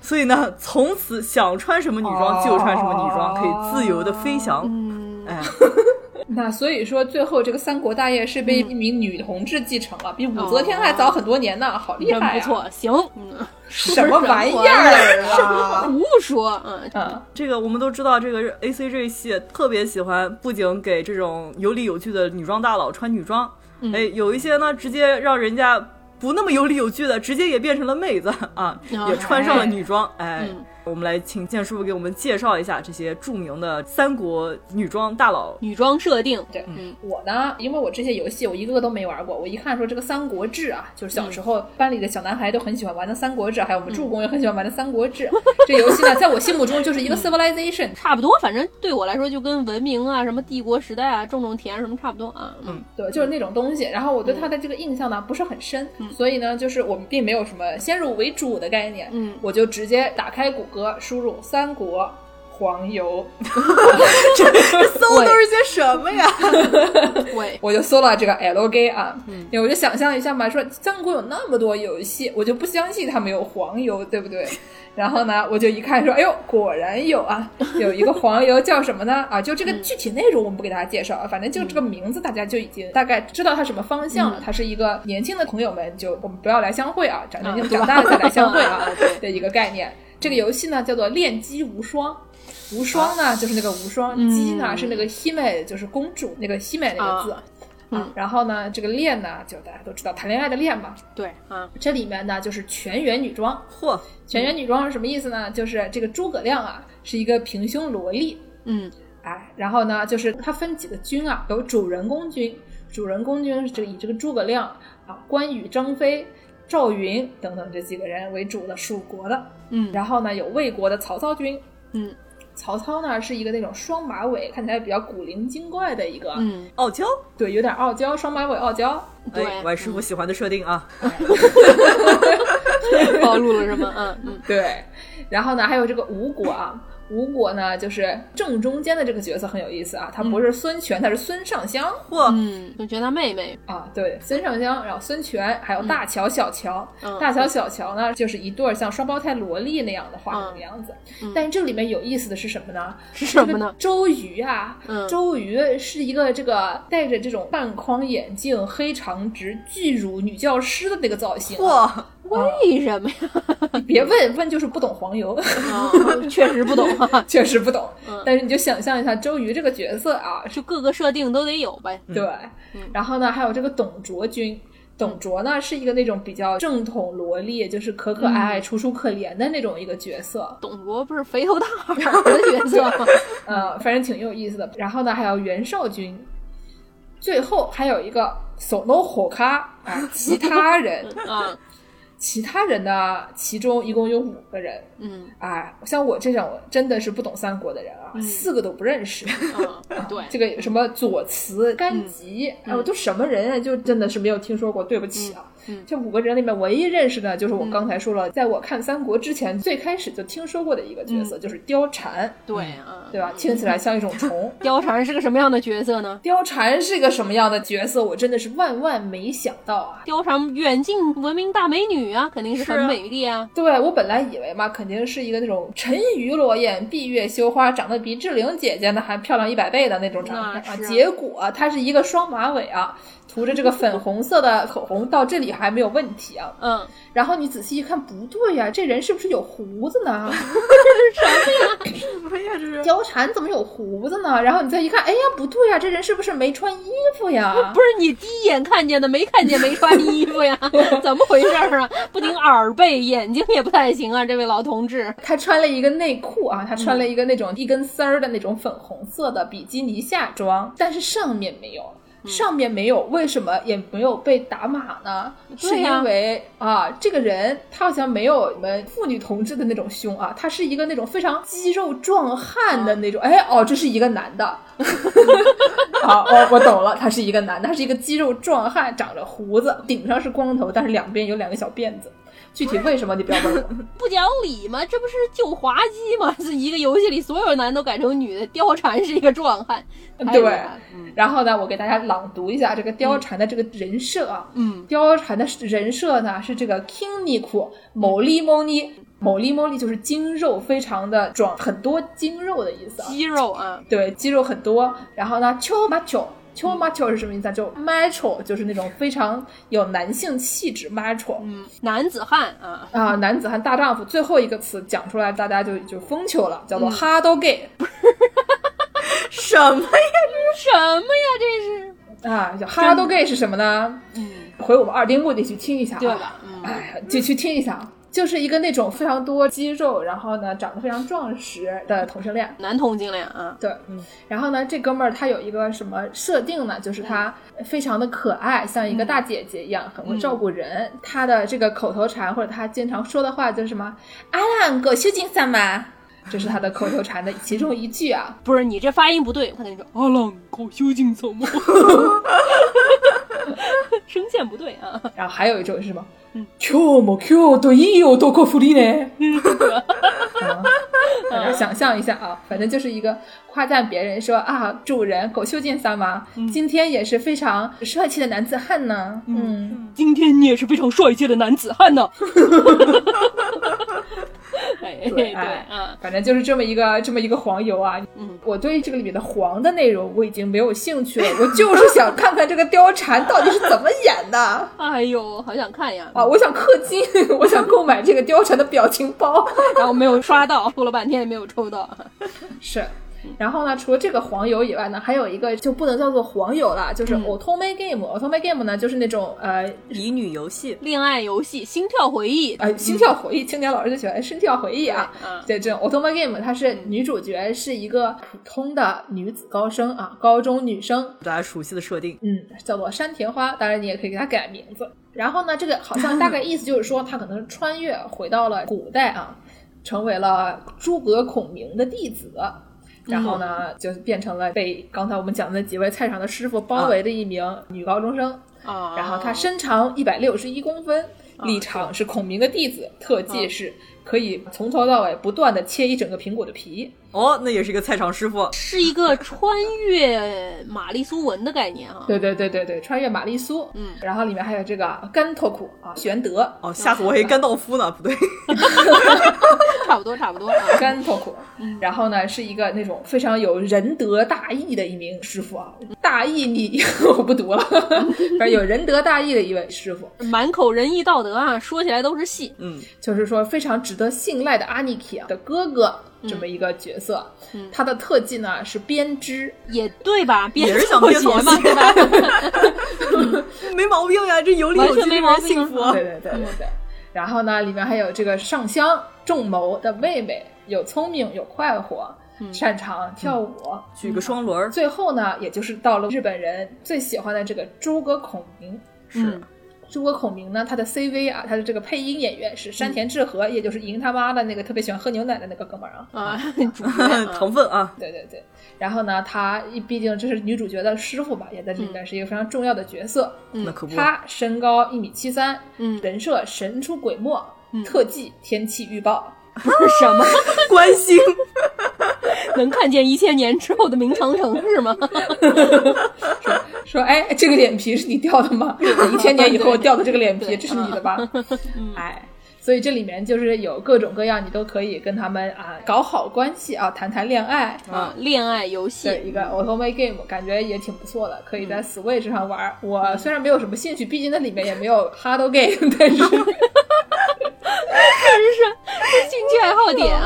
所以呢，从此想穿什么女装就穿什么女装，可以自由的飞翔。嗯，哎，那所以说，最后这个三国大业是被一名女同志继承了，比武则天还早很多年呢，好厉真害、啊！不错，行，嗯，什么玩意儿啊？胡说，嗯嗯，这个我们都知道，这个 A C G 系特别喜欢，不仅给这种有理有据的女装大佬穿女装，哎，有一些呢直接让人家不那么有理有据的，直接也变成了妹子啊，也穿上了女装，哎。嗯我们来请剑师傅给我们介绍一下这些著名的三国女装大佬。女装设定，对，嗯。我呢，因为我这些游戏我一个个都没玩过，我一看说这个《三国志》啊，就是小时候班里的小男孩都很喜欢玩的《三国志》，还有我们助攻也很喜欢玩的《三国志》这游戏呢，在我心目中就是一个 civilization，差不多，反正对我来说就跟文明啊、什么帝国时代啊、种种田什么差不多啊。嗯，对，就是那种东西。然后我对它的这个印象呢不是很深，所以呢，就是我们并没有什么先入为主的概念，嗯。我就直接打开谷歌，输入“三国”。黄油，这搜都是些什么呀？对，我就搜了这个 L G 啊，嗯，我就想象一下嘛，说三国有那么多游戏，我就不相信他们有黄油，对不对？然后呢，我就一看说，哎呦，果然有啊，有一个黄油叫什么呢？啊，就这个具体内容我们不给大家介绍啊，反正就这个名字大家就已经大概知道它什么方向了。它是一个年轻的朋友们就我们不要来相会啊，长年长大了再来相会啊 的一个概念。这个游戏呢叫做恋姬无双。无双呢，就是那个无双；姬呢是那个希美，就是公主那个希美那个字。啊，然后呢，这个恋呢，就大家都知道谈恋爱的恋嘛。对啊，这里面呢就是全员女装。嚯，全员女装是什么意思呢？就是这个诸葛亮啊是一个平胸萝莉。嗯，哎，然后呢，就是它分几个军啊，有主人公军，主人公军是这个以这个诸葛亮啊、关羽、张飞。赵云等等这几个人为主的蜀国的，嗯，然后呢有魏国的曹操军，嗯，曹操呢是一个那种双马尾，看起来比较古灵精怪的一个，嗯，傲娇，对，有点傲娇，双马尾傲娇，对，哎，我师傅喜欢的设定啊，暴露了是吗？嗯嗯，对，然后呢还有这个吴国啊。吴国呢，就是正中间的这个角色很有意思啊，他不是孙权，他是孙尚香。嚯，嗯，孙权他妹妹啊，对，孙尚香，然后孙权，还有大乔、小乔。嗯大乔、小乔呢，就是一对儿像双胞胎萝莉那样的画成的样子。但是这里面有意思的是什么呢？是什么呢？周瑜啊，嗯周瑜是一个这个戴着这种半框眼镜、黑长直、巨乳女教师的那个造型、啊。嚯，为什么呀？你 别问问，就是不懂黄油。啊，确实不懂啊，确实不懂，嗯但是你就想象一下周瑜这个角色啊，就各个设定都得有呗。对，然后呢，还有这个董卓军。董卓呢是一个那种比较正统萝莉，就是可可爱爱、楚楚可怜的那种一个角色。董卓不是肥头大耳的角色吗？呃，反正挺有意思的。然后呢，还有袁绍军，最后还有一个索诺火咖啊，其他人啊，其他人呢，其中一共有五个人。嗯哎，像我这种真的是不懂三国的人啊，四个都不认识。啊，对，这个什么左慈、甘吉，哎，我都什么人啊？就真的是没有听说过，对不起啊。嗯这五个人里面唯一认识的，就是我刚才说了，在我看三国之前，最开始就听说过的一个角色，就是貂蝉，对啊，对吧？听起来像一种虫。貂蝉是个什么样的角色呢？貂蝉是个什么样的角色？我真的是万万没想到啊！貂蝉远近闻名大美女啊，肯定是很美丽啊。对我本来以为嘛，肯定是一个那种沉鱼落雁、闭月羞花，长得比志玲姐姐呢还漂亮一百倍的那种长相啊。结果她是一个双马尾啊，涂着这个粉红色的口红，到这里还没有问题啊。嗯，然后你仔细一看，不对呀、这人是不是有胡子呢？什么呀？什么呀这是貂蝉怎么有胡子呢？然后你再一看，哎呀，不对呀、这人是不是没穿衣服呀？不是你第一眼看见的，没看见没穿衣服呀？怎么回事儿啊？不仅耳背，眼睛也不太行啊，这位老同同志。他穿了一个内裤啊，他穿了一个那种一根丝儿的那种粉红色的比基尼下装，但是上面没有。上面没有，为什么也没有被打码呢？是因为啊，这个人他好像没有我们妇女同志的那种胸啊，他是一个那种非常肌肉壮汉的那种。哎，哦，这是一个男的。好，我我懂了，他是一个男的，他是一个肌肉壮汉，长着胡子，顶上是光头，但是两边有两个小辫子。具体为什么你不要问我。不讲理吗？这不是就滑稽吗？这一个游戏里所有男都改成女的，貂蝉是一个壮汉。对，然后呢，我给大家朗读一下这个貂蝉的这个人设啊。嗯，貂蝉的人设呢是这个 King Niku 某利某尼某利某尼，就是精肉非常的壮，很多精肉的意思啊。肌肉啊，对，肌肉很多。然后呢，秋马秋。秋 macho 是什么意思啊？就 macho 就是那种非常有男性气质，macho，嗯，男子汉啊啊，男子汉大丈夫。最后一个词讲出来，大家就就疯球了，叫做 hard gay。什么呀？这是什么呀？这是啊，叫 hard gay 是什么呢？嗯，回我们二丁目的去听一下，对吧？哎，就去听一下。就是一个那种非常多肌肉，然后呢长得非常壮实的同性恋，男同性恋啊。对，嗯。然后呢，这哥们儿他有一个什么设定呢？就是他非常的可爱，像一个大姐姐一样，很会照顾人。他的这个口头禅或者他经常说的话就是什么“阿兰狗修金三嘛”，这是他的口头禅的其中一句啊。不是你这发音不对，他跟你说“阿兰狗修金三嘛”，声线不对啊。然后还有一种是什么？今日も今日といい男ふりね。大家想象一下啊，反正就是一个夸赞别人说啊，主人狗修剑三嘛，今天也是非常帅气的男子汉呢。嗯，今天你也是非常帅气的男子汉呢。 对对 嗯，反正就是这么一个这么一个黄油啊。嗯，我对这个里面的黄的内容我已经没有兴趣了，我就是想看看这个貂蝉到底是怎么演的。哎呦，好想看呀！啊，我想氪金，我想购买这个貂蝉的表情包，然后没有刷到，抽了半天也没有抽到。是。然后呢，除了这个黄油以外呢，还有一个就不能叫做黄油了，就是 otome game。otome game 呢，就是那种呃乙女游戏、恋爱游戏、心跳回忆。呃，心跳回忆，青年老师就喜欢心跳回忆啊。对，这种 otome game，它是女主角是一个普通的女子高生啊，高中女生，大家熟悉的设定。嗯，叫做山田花。当然，你也可以给它改名字。然后呢，这个好像大概意思就是说，她可能是穿越回到了古代啊，成为了诸葛孔明的弟子。然后呢，就变成了被刚才我们讲的几位菜场的师傅包围的一名女高中生。啊，然后她身长一百六十一公分，立场是孔明的弟子，特技是可以从头到尾不断的切一整个苹果的皮。哦，那也是一个菜场师傅，是一个穿越玛丽苏文的概念啊。对对对对对，穿越玛丽苏。嗯，然后里面还有这个甘托库啊，玄德。哦，吓死我还甘道夫呢，不对。差不多差不多啊，甘托库。然后呢，是一个那种非常有仁德大义的一名师傅啊。大义你 我不读了，反正有仁德大义的一位师傅，满口仁义道德啊，说起来都是戏。嗯，就是说非常值得信赖的阿尼基的哥哥。这么一个角色，他的特技呢是编织，也对吧？也是想编草鞋对吧？没毛病呀，这有理有据，没毛幸福。对对对对对。然后呢，里面还有这个上香仲谋的妹妹，有聪明，有快活，擅长跳舞，举个双轮。最后呢，也就是到了日本人最喜欢的这个诸葛孔明，是。诸葛孔明呢，他的 CV 啊，他的这个配音演员是山田智和，也就是赢他妈的那个特别喜欢喝牛奶的那个哥们儿啊啊 成分啊，对对对。然后呢，他毕竟这是女主角的师傅吧，也在里面是一个非常重要的角色。那可不。他身高一米七三，嗯，人设神出鬼没，特技天气预报。什么关心？能看见一千年之后的明长城是吗？说说，哎，这个脸皮是你掉的吗？一千年以后掉的这个脸皮，这是你的吧？哎，所以这里面就是有各种各样，你都可以跟他们啊搞好关系啊，谈谈恋爱啊，恋爱游戏一个 Automate Game，感觉也挺不错的，可以在 Switch 上玩。我虽然没有什么兴趣，毕竟那里面也没有 Hard Game，但是。确实是兴趣爱好点啊，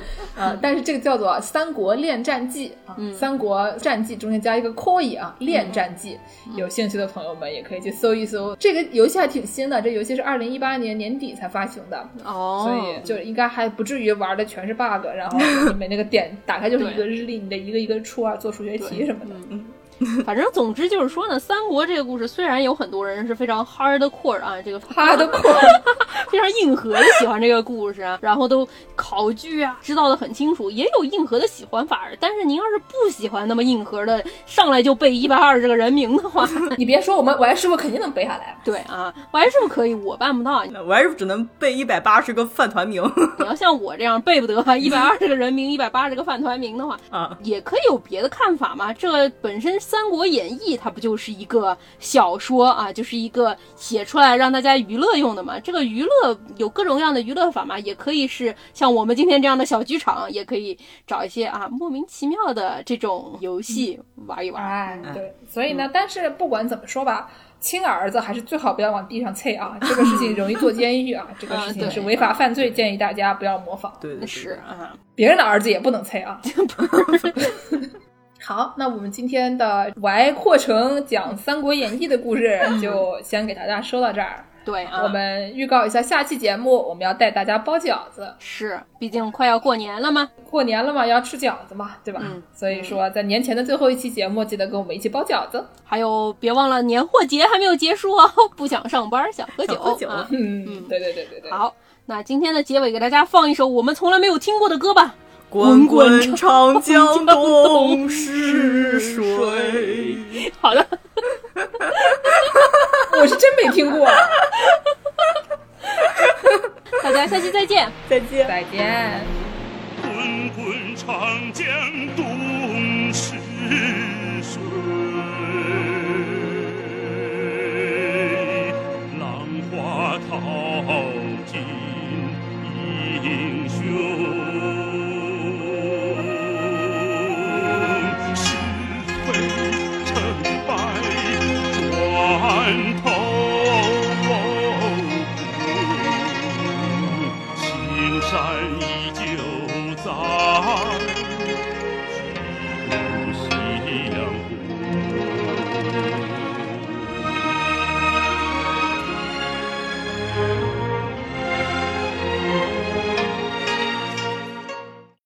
啊，但是这个叫做《三国恋战记》啊，《三国战记》中间加一个 “koi” 啊，《恋战记》。有兴趣的朋友们也可以去搜一搜。这个游戏还挺新的，这游戏是二零一八年年底才发行的哦，所以就应该还不至于玩的全是 bug，然后 里面那个点打开就是一个日历，你得一个一个出啊，做数学题什么的。嗯，反正总之就是说呢，三国这个故事虽然有很多人是非常 hardcore 啊，这个 hardcore 非常硬核的喜欢这个故事啊，然后都考据啊，知道的很清楚，也有硬核的喜欢法。但是您要是不喜欢那么硬核的，上来就背一百二十个人名的话，你别说，我们我师傅肯定能背下来。对啊，我师傅可以，我办不到。我师傅只能背一百八十个饭团名。你要像我这样背不得一百二十个人名、一百八十个饭团名的话，啊，也可以有别的看法嘛。这本身《三国演义》它不就是一个小说啊，就是一个写出来让大家娱乐用的嘛。这个娱乐有各种各样的娱乐法嘛，也可以是像我们今天这样的小剧场，也可以找一些啊莫名其妙的这种游戏玩一玩。哎，对，所以呢，但是不管怎么说吧。亲儿子还是最好不要往地上啐啊！这个事情容易坐监狱啊！这个事情是违法犯罪，建议大家不要模仿。对，是啊，别人的儿子也不能啐啊。好，那我们今天的 Y 扩程讲《三国演义》的故事 就先给大家说到这儿。对啊，我们预告一下下期节目，我们要带大家包饺子。是，毕竟快要过年了嘛，过年了嘛，要吃饺子嘛，对吧？嗯。所以说，在年前的最后一期节目，记得跟我们一起包饺子。还有，别忘了年货节还没有结束哦，不想上班，想喝酒。喝酒。嗯嗯，对对对对对。好，那今天的结尾给大家放一首我们从来没有听过的歌吧。滚滚长江东逝水。好的。我是真没听过。大家下期再见，再见，再见。滚滚长江东逝水，浪花淘尽英雄。